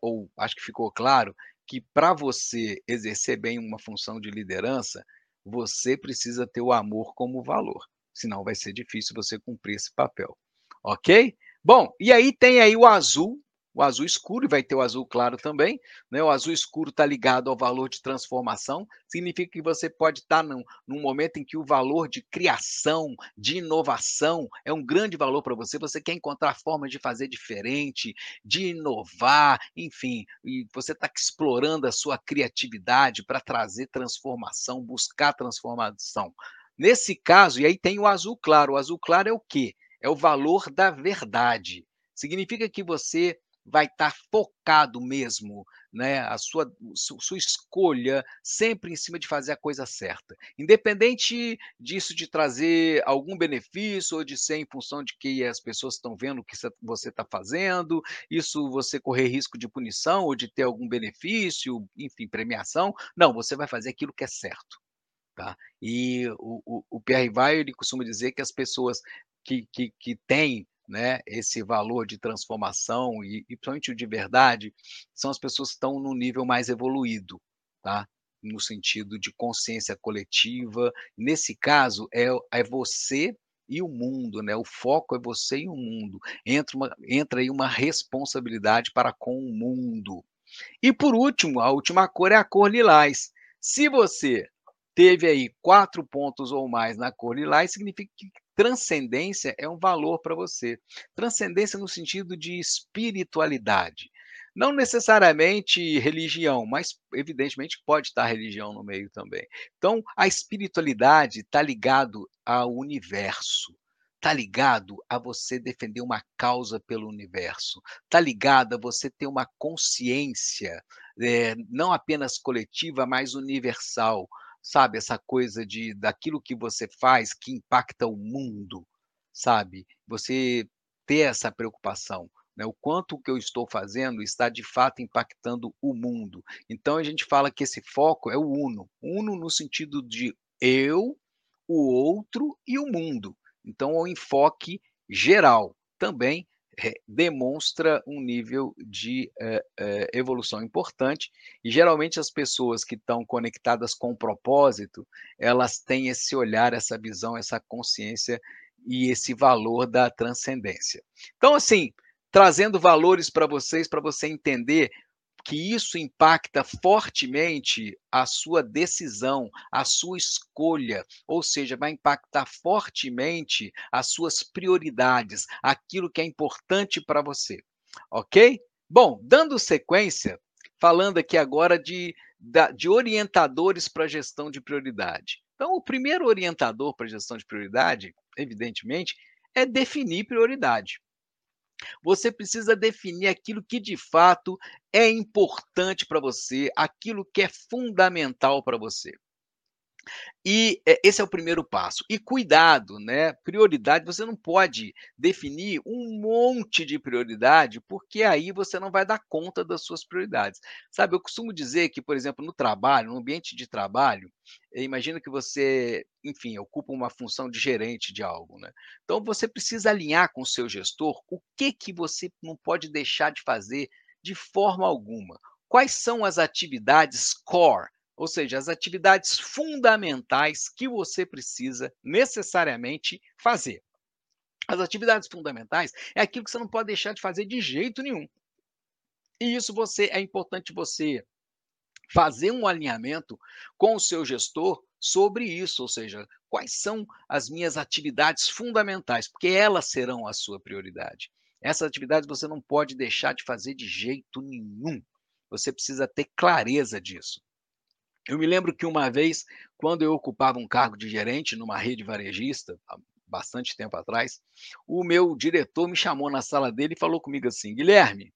[SPEAKER 2] ou acho que ficou claro, que para você exercer bem uma função de liderança, você precisa ter o amor como valor, senão vai ser difícil você cumprir esse papel. Ok? Bom, e aí tem aí o azul, o azul escuro, e vai ter o azul claro também. Né? O azul escuro está ligado ao valor de transformação, significa que você pode estar tá num, num momento em que o valor de criação, de inovação, é um grande valor para você. Você quer encontrar formas de fazer diferente, de inovar, enfim, e você está explorando a sua criatividade para trazer transformação, buscar transformação. Nesse caso, e aí tem o azul claro. O azul claro é o quê? É o valor da verdade. Significa que você vai estar focado mesmo, né? A sua, sua escolha sempre em cima de fazer a coisa certa. Independente disso de trazer algum benefício ou de ser em função de que as pessoas estão vendo o que você está fazendo, isso você correr risco de punição ou de ter algum benefício, enfim, premiação. Não, você vai fazer aquilo que é certo. Tá? E o, o, o Pierre Vai, ele costuma dizer que as pessoas que, que, que têm né, esse valor de transformação e, e principalmente o de verdade, são as pessoas que estão no nível mais evoluído, tá? no sentido de consciência coletiva. Nesse caso, é, é você e o mundo, né? O foco é você e o mundo. Entra, uma, entra aí uma responsabilidade para com o mundo. E por último, a última cor é a cor lilás. Se você teve aí quatro pontos ou mais na cor lilás, significa que Transcendência é um valor para você. Transcendência no sentido de espiritualidade. Não necessariamente religião, mas evidentemente pode estar religião no meio também. Então, a espiritualidade está ligado ao universo, está ligado a você defender uma causa pelo universo, está ligado a você ter uma consciência é, não apenas coletiva, mas universal sabe? Essa coisa de daquilo que você faz que impacta o mundo, sabe? Você ter essa preocupação, né? O quanto que eu estou fazendo está de fato impactando o mundo. Então a gente fala que esse foco é o uno, uno no sentido de eu, o outro e o mundo. Então é o enfoque geral. Também demonstra um nível de eh, eh, evolução importante e geralmente as pessoas que estão conectadas com o propósito, elas têm esse olhar, essa visão, essa consciência e esse valor da transcendência. Então, assim, trazendo valores para vocês, para você entender que isso impacta fortemente a sua decisão, a sua escolha, ou seja, vai impactar fortemente as suas prioridades, aquilo que é importante para você. Ok? Bom, dando sequência, falando aqui agora de, de orientadores para gestão de prioridade. Então, o primeiro orientador para gestão de prioridade, evidentemente, é definir prioridade. Você precisa definir aquilo que de fato é importante para você, aquilo que é fundamental para você. E é, esse é o primeiro passo. E cuidado, né? Prioridade, você não pode definir um monte de prioridade, porque aí você não vai dar conta das suas prioridades. Sabe, eu costumo dizer que, por exemplo, no trabalho, no ambiente de trabalho, eh, imagina que você, enfim, ocupa uma função de gerente de algo, né? Então você precisa alinhar com o seu gestor o que que você não pode deixar de fazer de forma alguma. Quais são as atividades core ou seja, as atividades fundamentais que você precisa necessariamente fazer. As atividades fundamentais é aquilo que você não pode deixar de fazer de jeito nenhum. E isso você é importante você fazer um alinhamento com o seu gestor sobre isso, ou seja, quais são as minhas atividades fundamentais, porque elas serão a sua prioridade. Essas atividades você não pode deixar de fazer de jeito nenhum. Você precisa ter clareza disso. Eu me lembro que uma vez, quando eu ocupava um cargo de gerente numa rede varejista, há bastante tempo atrás, o meu diretor me chamou na sala dele e falou comigo assim: Guilherme,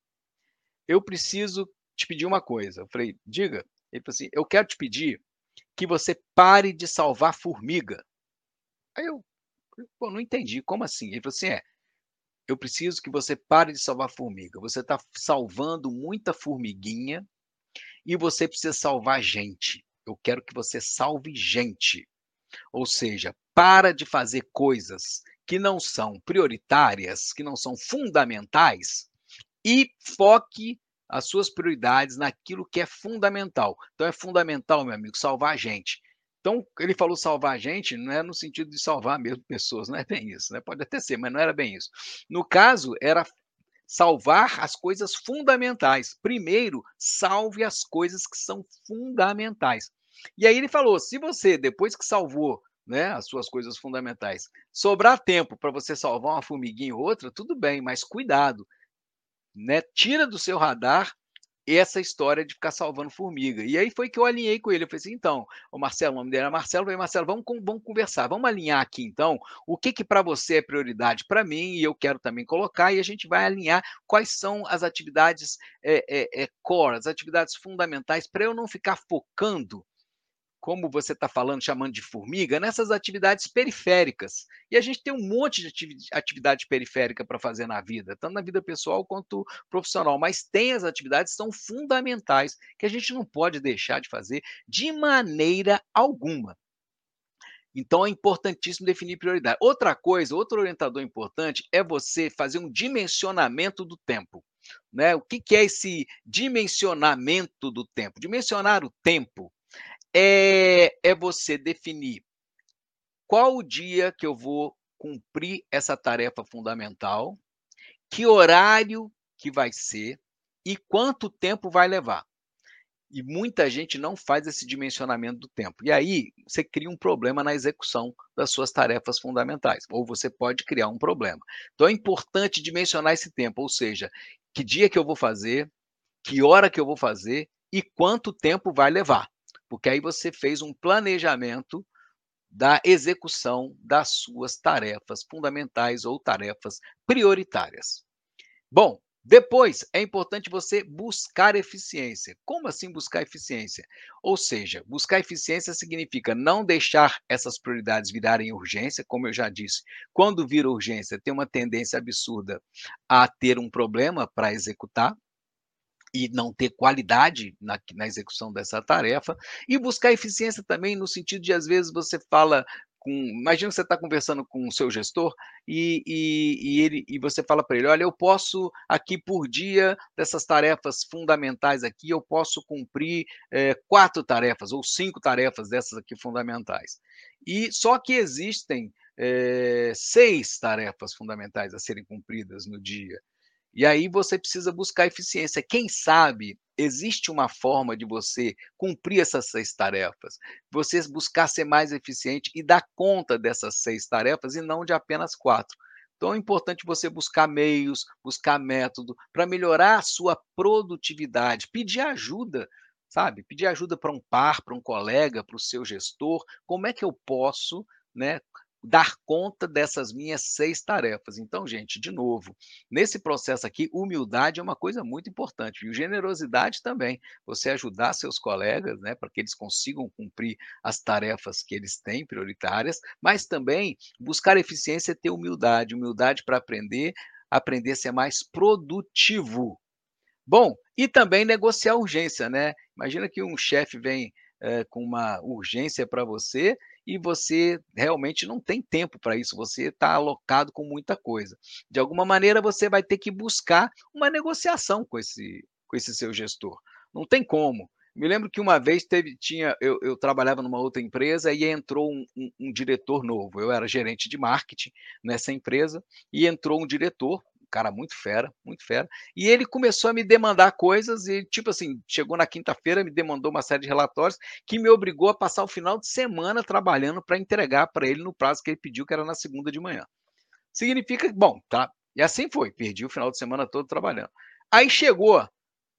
[SPEAKER 2] eu preciso te pedir uma coisa. Eu falei: diga. Ele falou assim: eu quero te pedir que você pare de salvar formiga. Aí eu, pô, não entendi, como assim? Ele falou assim: é, eu preciso que você pare de salvar formiga. Você está salvando muita formiguinha e você precisa salvar gente. Eu quero que você salve gente. Ou seja, para de fazer coisas que não são prioritárias, que não são fundamentais e foque as suas prioridades naquilo que é fundamental. Então é fundamental, meu amigo, salvar gente. Então, ele falou salvar a gente, não é no sentido de salvar mesmo pessoas, não é bem isso, né? Pode até ser, mas não era bem isso. No caso, era salvar as coisas fundamentais. Primeiro, salve as coisas que são fundamentais. E aí ele falou: se você, depois que salvou né, as suas coisas fundamentais, sobrar tempo para você salvar uma formiguinha ou outra, tudo bem, mas cuidado. Né? Tira do seu radar essa história de ficar salvando formiga. E aí foi que eu alinhei com ele. Eu falei assim: então, o Marcelo, o nome dele era Marcelo, eu falei, Marcelo, vamos, vamos conversar, vamos alinhar aqui então o que, que para você é prioridade para mim e eu quero também colocar, e a gente vai alinhar quais são as atividades é, é, é core, as atividades fundamentais, para eu não ficar focando como você está falando, chamando de formiga, nessas atividades periféricas. E a gente tem um monte de atividade periférica para fazer na vida, tanto na vida pessoal quanto profissional, mas tem as atividades que são fundamentais, que a gente não pode deixar de fazer de maneira alguma. Então é importantíssimo definir prioridade. Outra coisa, outro orientador importante é você fazer um dimensionamento do tempo. Né? O que, que é esse dimensionamento do tempo? Dimensionar o tempo é, é você definir qual o dia que eu vou cumprir essa tarefa fundamental, que horário que vai ser e quanto tempo vai levar. E muita gente não faz esse dimensionamento do tempo. E aí você cria um problema na execução das suas tarefas fundamentais, ou você pode criar um problema. Então é importante dimensionar esse tempo, ou seja, que dia que eu vou fazer, que hora que eu vou fazer e quanto tempo vai levar porque aí você fez um planejamento da execução das suas tarefas fundamentais ou tarefas prioritárias. Bom, depois é importante você buscar eficiência. Como assim buscar eficiência? Ou seja, buscar eficiência significa não deixar essas prioridades virarem urgência, como eu já disse. Quando vira urgência, tem uma tendência absurda a ter um problema para executar, e não ter qualidade na, na execução dessa tarefa, e buscar eficiência também no sentido de, às vezes, você fala com. Imagina que você está conversando com o seu gestor e, e, e, ele, e você fala para ele: olha, eu posso aqui por dia dessas tarefas fundamentais aqui, eu posso cumprir é, quatro tarefas ou cinco tarefas dessas aqui fundamentais. E só que existem é, seis tarefas fundamentais a serem cumpridas no dia. E aí você precisa buscar eficiência. Quem sabe existe uma forma de você cumprir essas seis tarefas, você buscar ser mais eficiente e dar conta dessas seis tarefas e não de apenas quatro. Então é importante você buscar meios, buscar método para melhorar a sua produtividade, pedir ajuda, sabe? Pedir ajuda para um par, para um colega, para o seu gestor. Como é que eu posso, né, dar conta dessas minhas seis tarefas. Então, gente, de novo, nesse processo aqui, humildade é uma coisa muito importante, e generosidade também. Você ajudar seus colegas, né, para que eles consigam cumprir as tarefas que eles têm prioritárias, mas também buscar eficiência e ter humildade, humildade para aprender, aprender a ser mais produtivo. Bom, e também negociar urgência, né? Imagina que um chefe vem é, com uma urgência para você e você realmente não tem tempo para isso, você está alocado com muita coisa. De alguma maneira, você vai ter que buscar uma negociação com esse, com esse seu gestor. Não tem como. Me lembro que uma vez teve, tinha, eu, eu trabalhava numa outra empresa e entrou um, um, um, diretor novo. Eu era gerente de marketing nessa empresa e entrou um diretor cara muito fera, muito fera. E ele começou a me demandar coisas e, tipo assim, chegou na quinta-feira, me demandou uma série de relatórios que me obrigou a passar o final de semana trabalhando para entregar para ele no prazo que ele pediu, que era na segunda de manhã. Significa, bom, tá. E assim foi, perdi o final de semana todo trabalhando. Aí chegou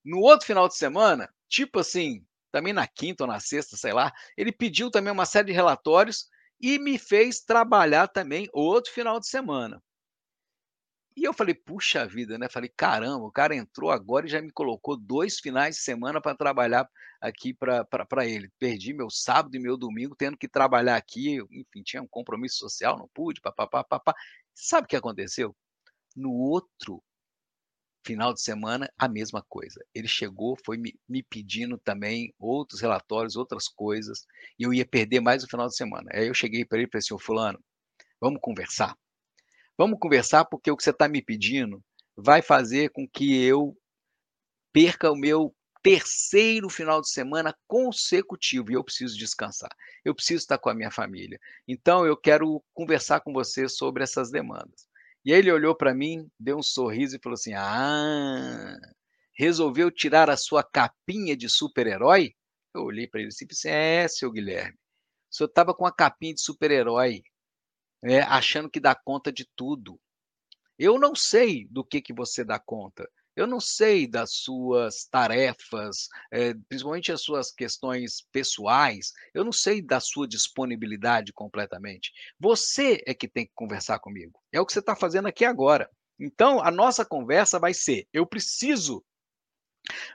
[SPEAKER 2] no outro final de semana, tipo assim, também na quinta ou na sexta, sei lá, ele pediu também uma série de relatórios e me fez trabalhar também outro final de semana. E eu falei: "Puxa vida", né, falei: "Caramba, o cara entrou agora e já me colocou 2 finais de semana para trabalhar aqui para ele. Perdi meu sábado e meu domingo tendo que trabalhar aqui, enfim, tinha um compromisso social, não pude, pá-pá-pá, pá Sabe o que aconteceu? No outro final de semana, a mesma coisa. Ele chegou, foi me me pedindo também outros relatórios, outras coisas, e eu ia perder mais o final de semana. Aí eu cheguei para ele e falei assim: "Ô fulano, vamos conversar?" Vamos conversar, porque o que você está me pedindo vai fazer com que eu perca o meu terceiro final de semana consecutivo e eu preciso descansar. Eu preciso estar com a minha família. Então eu quero conversar com você sobre essas demandas. E aí ele olhou para mim, deu um sorriso e falou assim: "Ah, resolveu tirar a sua capinha de super-herói?" Eu olhei para ele e disse: "É, seu Guilherme. O senhor estava com a capinha de super-herói é, achando que dá conta de tudo. Eu não sei do que, que você dá conta. Eu não sei das suas tarefas, eh, principalmente as suas questões pessoais, eu não sei da sua disponibilidade completamente. Você é que tem que conversar comigo. É o que você está fazendo aqui agora. Então, a nossa conversa vai ser: eu preciso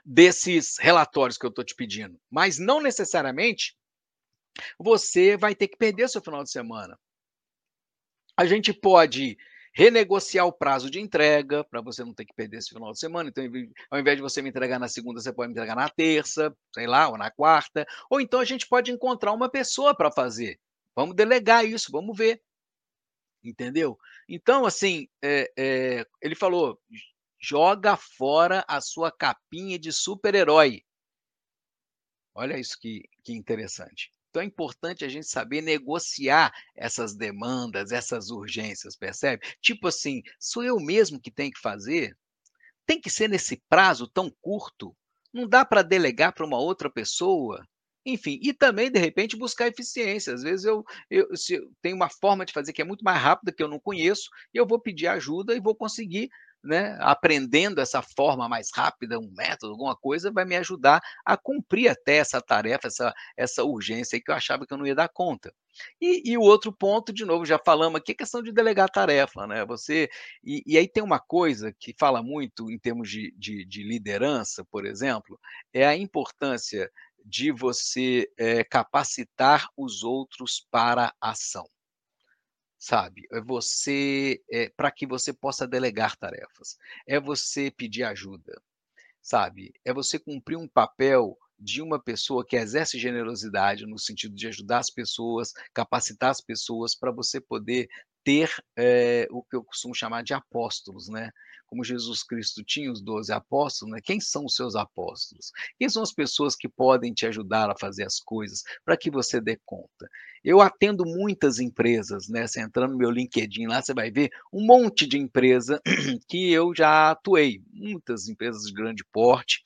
[SPEAKER 2] desses relatórios que eu estou te pedindo, mas não necessariamente você vai ter que perder seu final de semana. A gente pode renegociar o prazo de entrega, para você não ter que perder esse final de semana. Então, ao invés de você me entregar na segunda, você pode me entregar na terça, sei lá, ou na quarta. Ou então a gente pode encontrar uma pessoa para fazer. Vamos delegar isso, vamos ver. Entendeu? Então, assim, é, é, ele falou: joga fora a sua capinha de super-herói. Olha isso que, que interessante. Então é importante a gente saber negociar essas demandas, essas urgências, percebe? Tipo assim, sou eu mesmo que tenho que fazer? Tem que ser nesse prazo tão curto? Não dá para delegar para uma outra pessoa? Enfim, e também, de repente, buscar eficiência. Às vezes eu, eu, se eu tenho uma forma de fazer que é muito mais rápida, que eu não conheço, e eu vou pedir ajuda e vou conseguir né, aprendendo essa forma mais rápida, um método, alguma coisa, vai me ajudar a cumprir até essa tarefa, essa, essa urgência que eu achava que eu não ia dar conta. E, e o outro ponto, de novo, já falamos aqui, é questão de delegar tarefa, né? Você e, e, aí tem uma coisa que fala muito em termos de, de, de liderança, por exemplo, é a importância de você é, capacitar os outros para a ação sabe? É você, é para que você possa delegar tarefas. É você pedir ajuda, sabe? É você cumprir um papel de uma pessoa que exerce generosidade no sentido de ajudar as pessoas, capacitar as pessoas para você poder ter é, o que eu costumo chamar de apóstolos, né? como Jesus Cristo tinha os doze apóstolos, né? quem são os seus apóstolos? Quem são as pessoas que podem te ajudar a fazer as coisas para que você dê conta? Eu atendo muitas empresas, né? Você entrando no meu LinkedIn lá, você vai ver um monte de empresa <clears throat> que eu já atuei, muitas empresas de grande porte,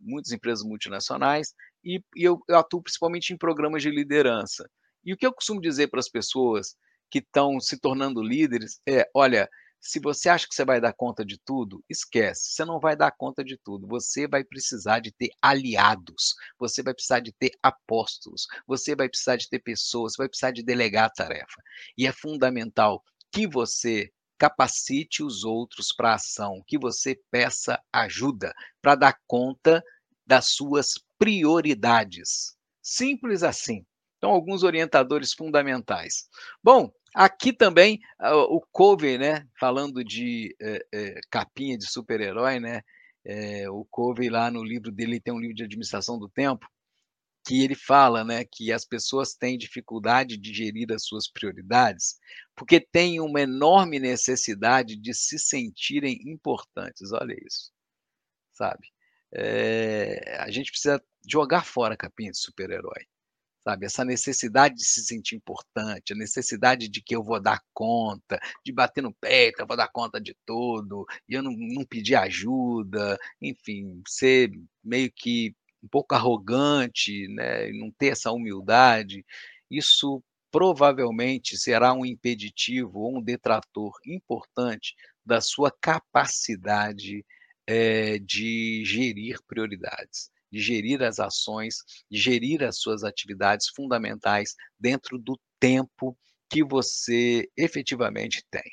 [SPEAKER 2] muitas empresas multinacionais, e, e eu, eu atuo principalmente em programas de liderança. E o que eu costumo dizer para as pessoas que estão se tornando líderes é: olha, se você acha que você vai dar conta de tudo, esquece. Você não vai dar conta de tudo. Você vai precisar de ter aliados. Você vai precisar de ter apóstolos. Você vai precisar de ter pessoas. Você vai precisar de delegar a tarefa. E é fundamental que você capacite os outros para a ação, que você peça ajuda para dar conta das suas prioridades. Simples assim. Então, alguns orientadores fundamentais. Bom, Aqui também o Covey, né, falando de é, é, capinha de super-herói, né, é, o Covey lá no livro dele tem um livro de administração do tempo que ele fala, né, que as pessoas têm dificuldade de gerir as suas prioridades porque têm uma enorme necessidade de se sentirem importantes. Olha isso, sabe? A gente precisa jogar fora a capinha de super-herói sabe? Essa necessidade de se sentir importante, a necessidade de que eu vou dar conta, de bater no peito, eu vou dar conta de tudo, e eu não, não pedir ajuda, enfim, ser meio que um pouco arrogante, né? não ter essa humildade, isso provavelmente será um impeditivo ou um detrator importante da sua capacidade é, de gerir prioridades de gerir as ações, de gerir as suas atividades fundamentais dentro do tempo que você efetivamente tem.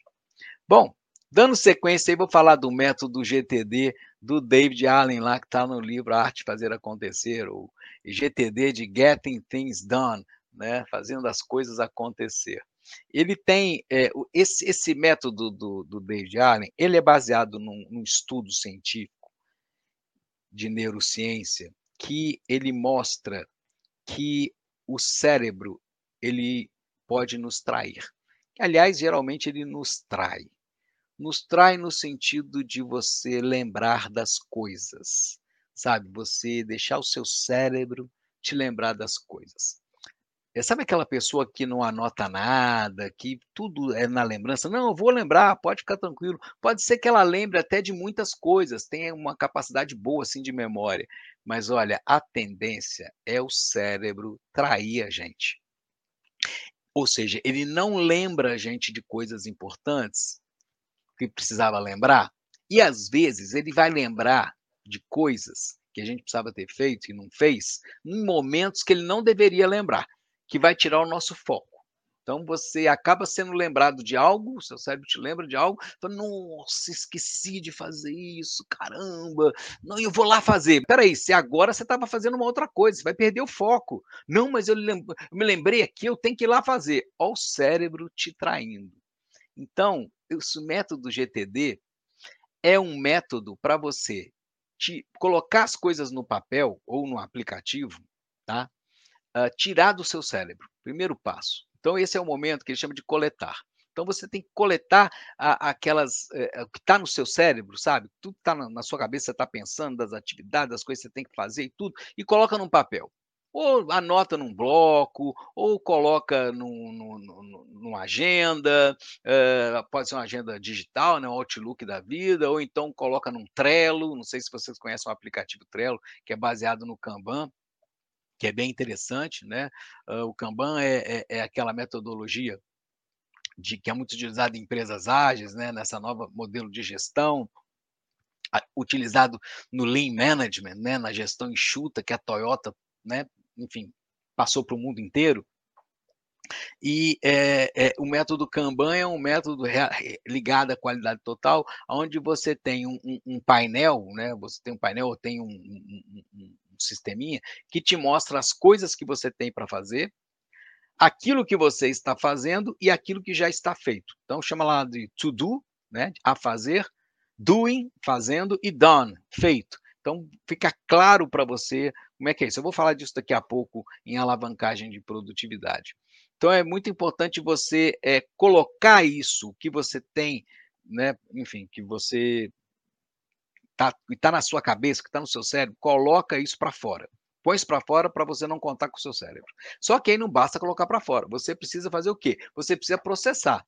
[SPEAKER 2] Bom, dando sequência aí, vou falar do método GTD do David Allen, lá que está no livro Arte Fazer Acontecer, ou GTD de Getting Things Done, né? fazendo as coisas acontecer. Ele tem é, esse, esse método do, do David Allen, ele é baseado num, num estudo científico de neurociência que ele mostra que o cérebro ele pode nos trair. Aliás, geralmente ele nos trai. Nos trai no sentido de você lembrar das coisas, sabe? Você deixar o seu cérebro te lembrar das coisas. É, sabe aquela pessoa que não anota nada, que tudo é na lembrança? Não, eu vou lembrar, pode ficar tranquilo. Pode ser que ela lembre até de muitas coisas, tenha uma capacidade boa assim de memória. Mas olha, a tendência é o cérebro trair a gente. Ou seja, ele não lembra a gente de coisas importantes que precisava lembrar. E às vezes ele vai lembrar de coisas que a gente precisava ter feito e não fez, em momentos que ele não deveria lembrar, que vai tirar o nosso foco. Então você acaba sendo lembrado de algo, seu cérebro te lembra de algo, fala, nossa, esqueci de fazer isso, caramba, não, eu vou lá fazer. Peraí, se agora você estava fazendo uma outra coisa, você vai perder o foco. Não, mas eu, eu me lembrei aqui, eu tenho que ir lá fazer. Olha o cérebro te traindo. Então, esse método GTD é um método para você te colocar as coisas no papel ou no aplicativo, tá? Uh, tirar do seu cérebro. Primeiro passo. Então, esse é o momento que ele chama de coletar. Então, você tem que coletar a, aquelas, é, o que está no seu cérebro, sabe? Tudo está na, na, sua cabeça, você está pensando das atividades, das coisas que você tem que fazer e tudo, e coloca num papel. Ou anota num bloco, ou coloca num, num, numa agenda, é, pode ser uma agenda digital, né, um Outlook da vida, ou então coloca num Trello, não sei se vocês conhecem o aplicativo Trello, que é baseado no Kanban, que é bem interessante, né? o Kanban é, é, é aquela metodologia de que é muito utilizada em empresas ágeis, né? Nessa nova modelo de gestão, utilizado no Lean Management, né? Na gestão enxuta que a Toyota, né? Enfim, passou para o mundo inteiro. E é, é, o método Kanban é um método ligado à qualidade total, onde você tem um, um, um painel, né? Você tem um painel ou tem um, sisteminha que te mostra as coisas que você tem para fazer, aquilo que você está fazendo e aquilo que já está feito. Então chama lá de to do, né, a fazer, doing, fazendo e done, feito. Então fica claro para você como é que é isso. Eu vou falar disso daqui a pouco em alavancagem de produtividade. Então é muito importante você é, colocar isso que você tem, né, enfim, que você tá, está na sua cabeça, que está no seu cérebro, coloca isso para fora. Põe isso para fora para você não contar com o seu cérebro. Só que aí não basta colocar para fora. Você precisa fazer o quê? Você precisa processar.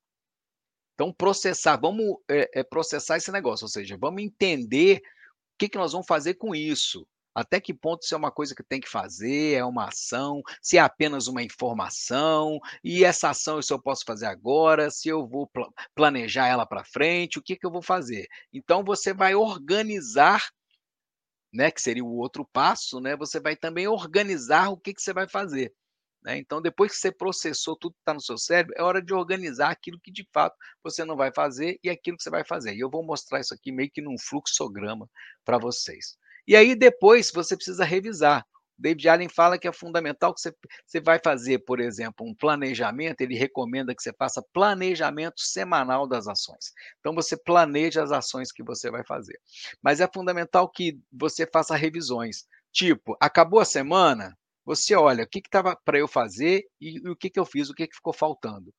[SPEAKER 2] Então, processar, vamos é, é, processar esse negócio, ou seja, vamos entender o que, que nós vamos fazer com isso. Até que ponto isso é uma coisa que tem que fazer, é uma ação, se é apenas uma informação, e essa ação se eu posso fazer agora, se eu vou planejar ela para frente, o que, que eu vou fazer? Então você vai organizar, né, que seria o outro passo, né? Você vai também organizar o que, que você vai fazer. Né? Então, depois que você processou tudo que está no seu cérebro, é hora de organizar aquilo que de fato você não vai fazer e aquilo que você vai fazer. E eu vou mostrar isso aqui meio que num fluxograma para vocês. E aí depois você precisa revisar. David Allen fala que é fundamental que você, você vai fazer, por exemplo, um planejamento, ele recomenda que você faça planejamento semanal das ações. Então, você planeja as ações que você vai fazer. Mas é fundamental que você faça revisões. Tipo, acabou a semana, você olha o que estava para eu fazer e, e o que, que eu fiz, o que, que ficou faltando.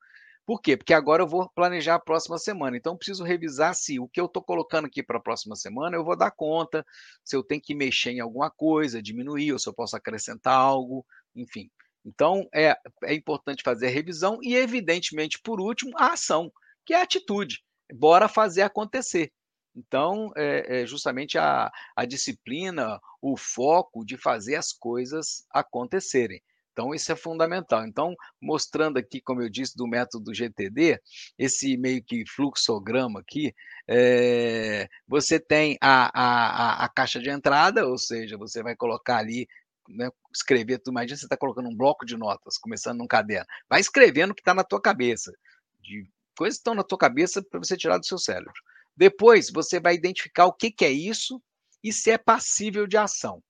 [SPEAKER 2] Por quê? Porque agora eu vou planejar a próxima semana. Então, preciso revisar se o que eu estou colocando aqui para a próxima semana eu vou dar conta, se eu tenho que mexer em alguma coisa, diminuir, ou se eu posso acrescentar algo, enfim. Então, é, é importante fazer a revisão e, evidentemente, por último, a ação, que é a atitude. Bora fazer acontecer. Então, é, é justamente a, a disciplina, o foco de fazer as coisas acontecerem. Então, isso é fundamental. Então, mostrando aqui, como eu disse, do método GTD, esse meio que fluxograma aqui, é, você tem a, a, a, caixa de entrada, ou seja, você vai colocar ali, né, escrever, tu imagina você está colocando um bloco de notas, começando num caderno. Vai escrevendo o que está na tua cabeça, de coisas que estão na tua cabeça para você tirar do seu cérebro. Depois, você vai identificar o que, que é isso e se é passível de ação.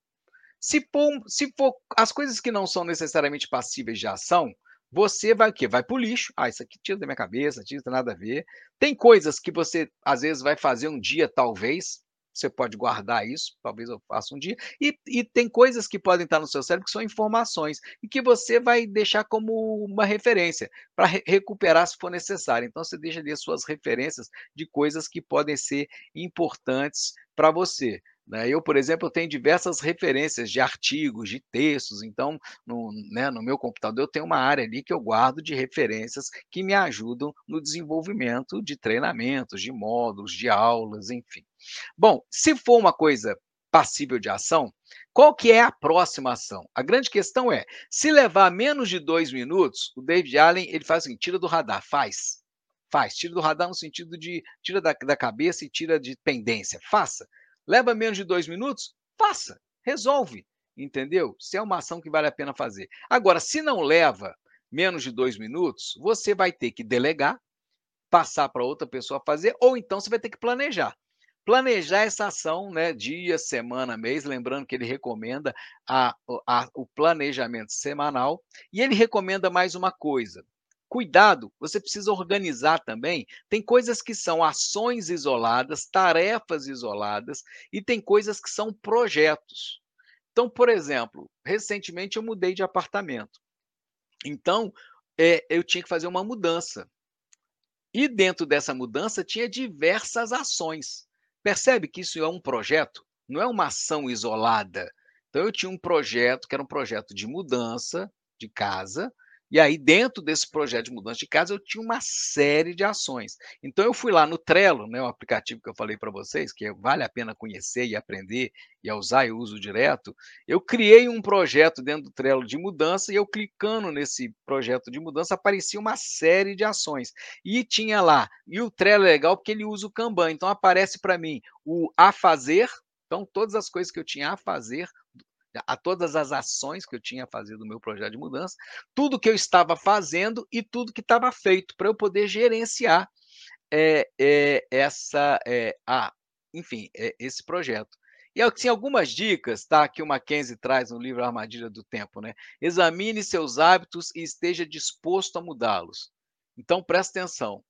[SPEAKER 2] Se for, se for as coisas que não são necessariamente passíveis de ação, você vai o quê? Vai para o lixo. Ah, isso aqui tira da minha cabeça, tira tem nada a ver. Tem coisas que você, às vezes, vai fazer um dia, talvez. Você pode guardar isso, talvez eu faça um dia. E, e tem coisas que podem estar no seu cérebro que são informações e que você vai deixar como uma referência para re recuperar se for necessário. Então, você deixa ali as suas referências de coisas que podem ser importantes para você. Né? Eu, por exemplo, tenho diversas referências de artigos, de textos, então, no, né, no meu computador, eu tenho uma área ali que eu guardo de referências que me ajudam no desenvolvimento de treinamentos, de módulos, de aulas, enfim. Bom, se for uma coisa passível de ação, qual que é a próxima ação? A grande questão é, se levar menos de dois minutos, o David Allen ele faz assim, tira do radar, faz. Faz. Tira do radar no sentido de tira da, da cabeça e tira de pendência. Faça. Leva menos de dois minutos? Faça. Resolve. Entendeu? Se é uma ação que vale a pena fazer. Agora, se não leva menos de dois minutos, você vai ter que delegar, passar para outra pessoa fazer, ou então você vai ter que planejar. Planejar essa ação, né, dia, semana, mês, lembrando que ele recomenda a, a, o planejamento semanal, e ele recomenda mais uma coisa: Cuidado, você precisa organizar também. Tem coisas que são ações isoladas, tarefas isoladas, e tem coisas que são projetos. Então, por exemplo, recentemente eu mudei de apartamento. Então, é, eu tinha que fazer uma mudança. E dentro dessa mudança tinha diversas ações. Percebe que isso é um projeto? Não é uma ação isolada. Então, eu tinha um projeto que era um projeto de mudança de casa, e aí, dentro desse projeto de mudança de casa, eu tinha uma série de ações. Então, eu fui lá no Trello, né, o aplicativo que eu falei para vocês, que vale a pena conhecer e aprender e usar e uso direto. Eu criei um projeto dentro do Trello de mudança e eu clicando nesse projeto de mudança, aparecia uma série de ações. E tinha lá, e o Trello é legal porque ele usa o Kanban. Então, aparece para mim o a fazer, então, todas as coisas que eu tinha a fazer a todas as ações que eu tinha fazido no meu projeto de mudança, tudo que eu estava fazendo e tudo que estava feito para eu poder gerenciar é, é, essa, é, a, enfim, esse projeto. E tinha algumas dicas, tá? Que o Mackenzie traz no livro Armadilha do Tempo, né? Examine seus hábitos e esteja disposto a mudá-los. Então presta atenção.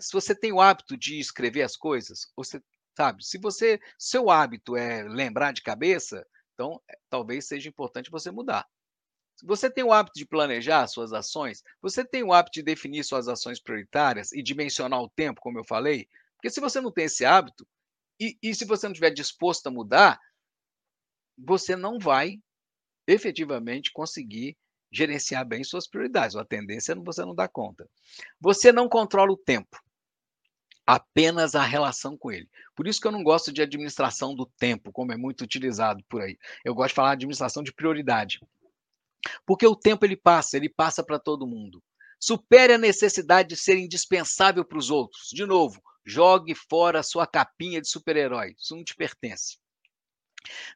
[SPEAKER 2] se você tem o hábito de escrever as coisas, você sabe, se você seu hábito é lembrar de cabeça, então, eh, talvez seja importante você mudar. Você tem o hábito de planejar suas ações, você tem o hábito de definir suas ações prioritárias e dimensionar o tempo, como eu falei, porque se você não tem esse hábito, e, e se você não estiver disposto a mudar, você não vai efetivamente conseguir gerenciar bem suas prioridades. A tendência é você não dar conta. Você não controla o tempo apenas a relação com ele. Por isso que eu não gosto de administração do tempo, como é muito utilizado por aí. Eu gosto de falar administração de prioridade. Porque o tempo ele passa, ele passa para todo mundo. Supere a necessidade de ser indispensável para os outros. De novo, jogue fora a sua capinha de super-herói. Isso não te pertence.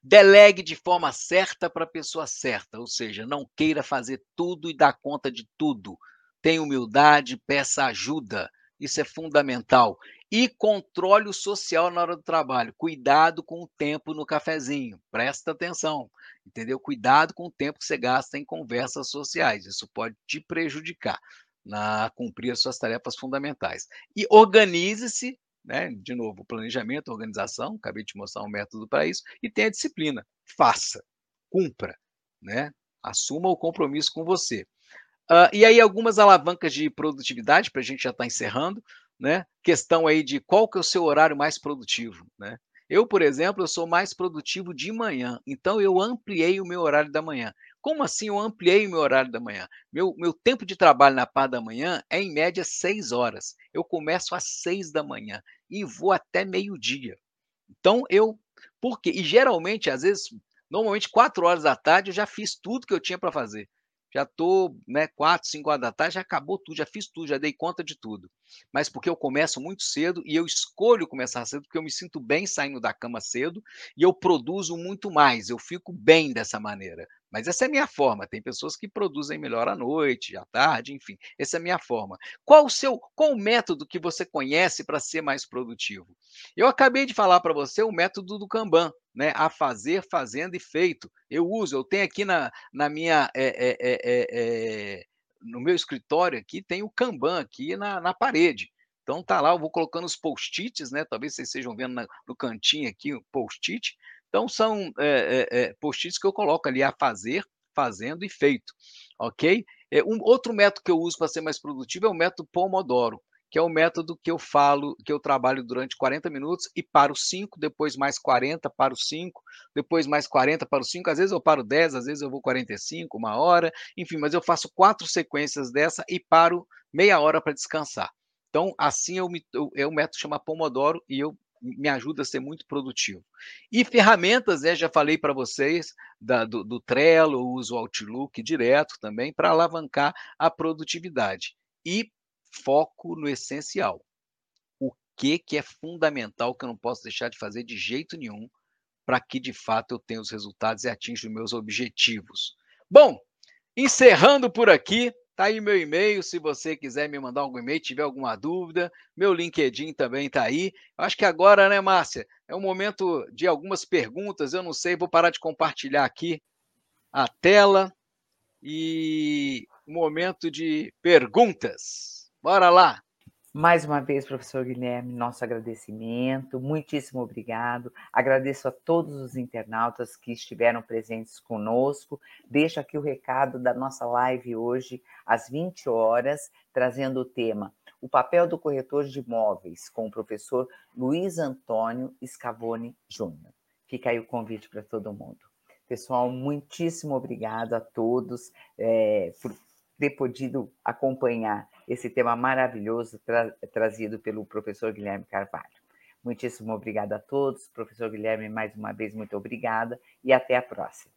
[SPEAKER 2] Delegue de forma certa para a pessoa certa, ou seja, não queira fazer tudo e dar conta de tudo. Tenha humildade, peça ajuda isso é fundamental. E controle social na hora do trabalho. Cuidado com o tempo no cafezinho. Presta atenção. Entendeu? Cuidado com o tempo que você gasta em conversas sociais. Isso pode te prejudicar na cumprir as suas tarefas fundamentais. E organize-se, né? De novo, planejamento, organização, acabei de mostrar um método para isso, e tenha disciplina. Faça, cumpra, né? Assuma o compromisso com você. Uh, e aí algumas alavancas de produtividade, para a gente já estar tá encerrando, né? Questão aí de qual que é o seu horário mais produtivo, né? Eu, por exemplo, eu sou mais produtivo de manhã, então eu ampliei o meu horário da manhã. Como assim eu ampliei o meu horário da manhã? Meu, meu tempo de trabalho na parte da manhã é em média seis horas. Eu começo às seis da manhã e vou até meio-dia. Então eu, porque e geralmente às vezes, normalmente quatro horas da tarde eu já fiz tudo que eu tinha para fazer já estou, né, 4, 5 horas da tarde, já acabou tudo, já fiz tudo, já dei conta de tudo. Mas porque eu começo muito cedo e eu escolho começar cedo porque eu me sinto bem saindo da cama cedo e eu produzo muito mais, eu fico bem dessa maneira. Mas essa é a minha forma. Tem pessoas que produzem melhor à noite, à tarde, enfim. Essa é a minha forma. Qual o seu, qual o método que você conhece para ser mais produtivo? Eu acabei de falar para você o método do Kanban, né? A fazer, fazendo e feito. Eu uso, eu tenho aqui na, na minha é, é, é, no meu escritório aqui tem o Kanban aqui na, na parede. Então tá lá, eu vou colocando os post-its, né? Talvez vocês estejam vendo na, no cantinho aqui o post-it. Então, são é, é, post-its que eu coloco ali a fazer, fazendo e feito, ok? É, um outro método que eu uso para ser mais produtivo é o método Pomodoro, que é o método que eu falo, que eu trabalho durante 40 minutos e paro 5, depois mais 40, paro 5, depois mais 40, paro 5, às vezes eu paro 10, às vezes eu vou 45, uma hora, enfim, mas eu faço quatro sequências dessa e paro meia hora para descansar. Então, assim eu me, eu, é método chama Pomodoro e eu me ajuda a ser muito produtivo. E ferramentas, né, já falei para vocês, da, do, do Trello, uso o Outlook direto também, para alavancar a produtividade. E foco no essencial. O que, que é fundamental que eu não posso deixar de fazer de jeito nenhum para que de fato eu tenha os resultados e atinja os meus objetivos. Bom, encerrando por aqui, tá aí meu e-mail, se você quiser me mandar algum e-mail, tiver alguma dúvida, meu LinkedIn também tá aí. Acho que agora, né, Márcia, é o momento de algumas perguntas, eu não sei, vou parar de compartilhar aqui a tela e momento de perguntas. Bora lá!
[SPEAKER 3] Mais uma vez, professor Guilherme, nosso agradecimento, muitíssimo obrigado. Agradeço a todos os internautas que estiveram presentes conosco. Deixo aqui o recado da nossa live hoje, às 20 horas, trazendo o tema O papel do corretor de imóveis, com o professor Luiz Antônio Scavone Júnior. Fica aí o convite para todo mundo. Pessoal, muitíssimo obrigado a todos é, por ter podido acompanhar esse tema maravilhoso tra trazido pelo professor Guilherme Carvalho. Muitíssimo obrigada a todos. Professor Guilherme, mais uma vez, muito obrigada e até a próxima.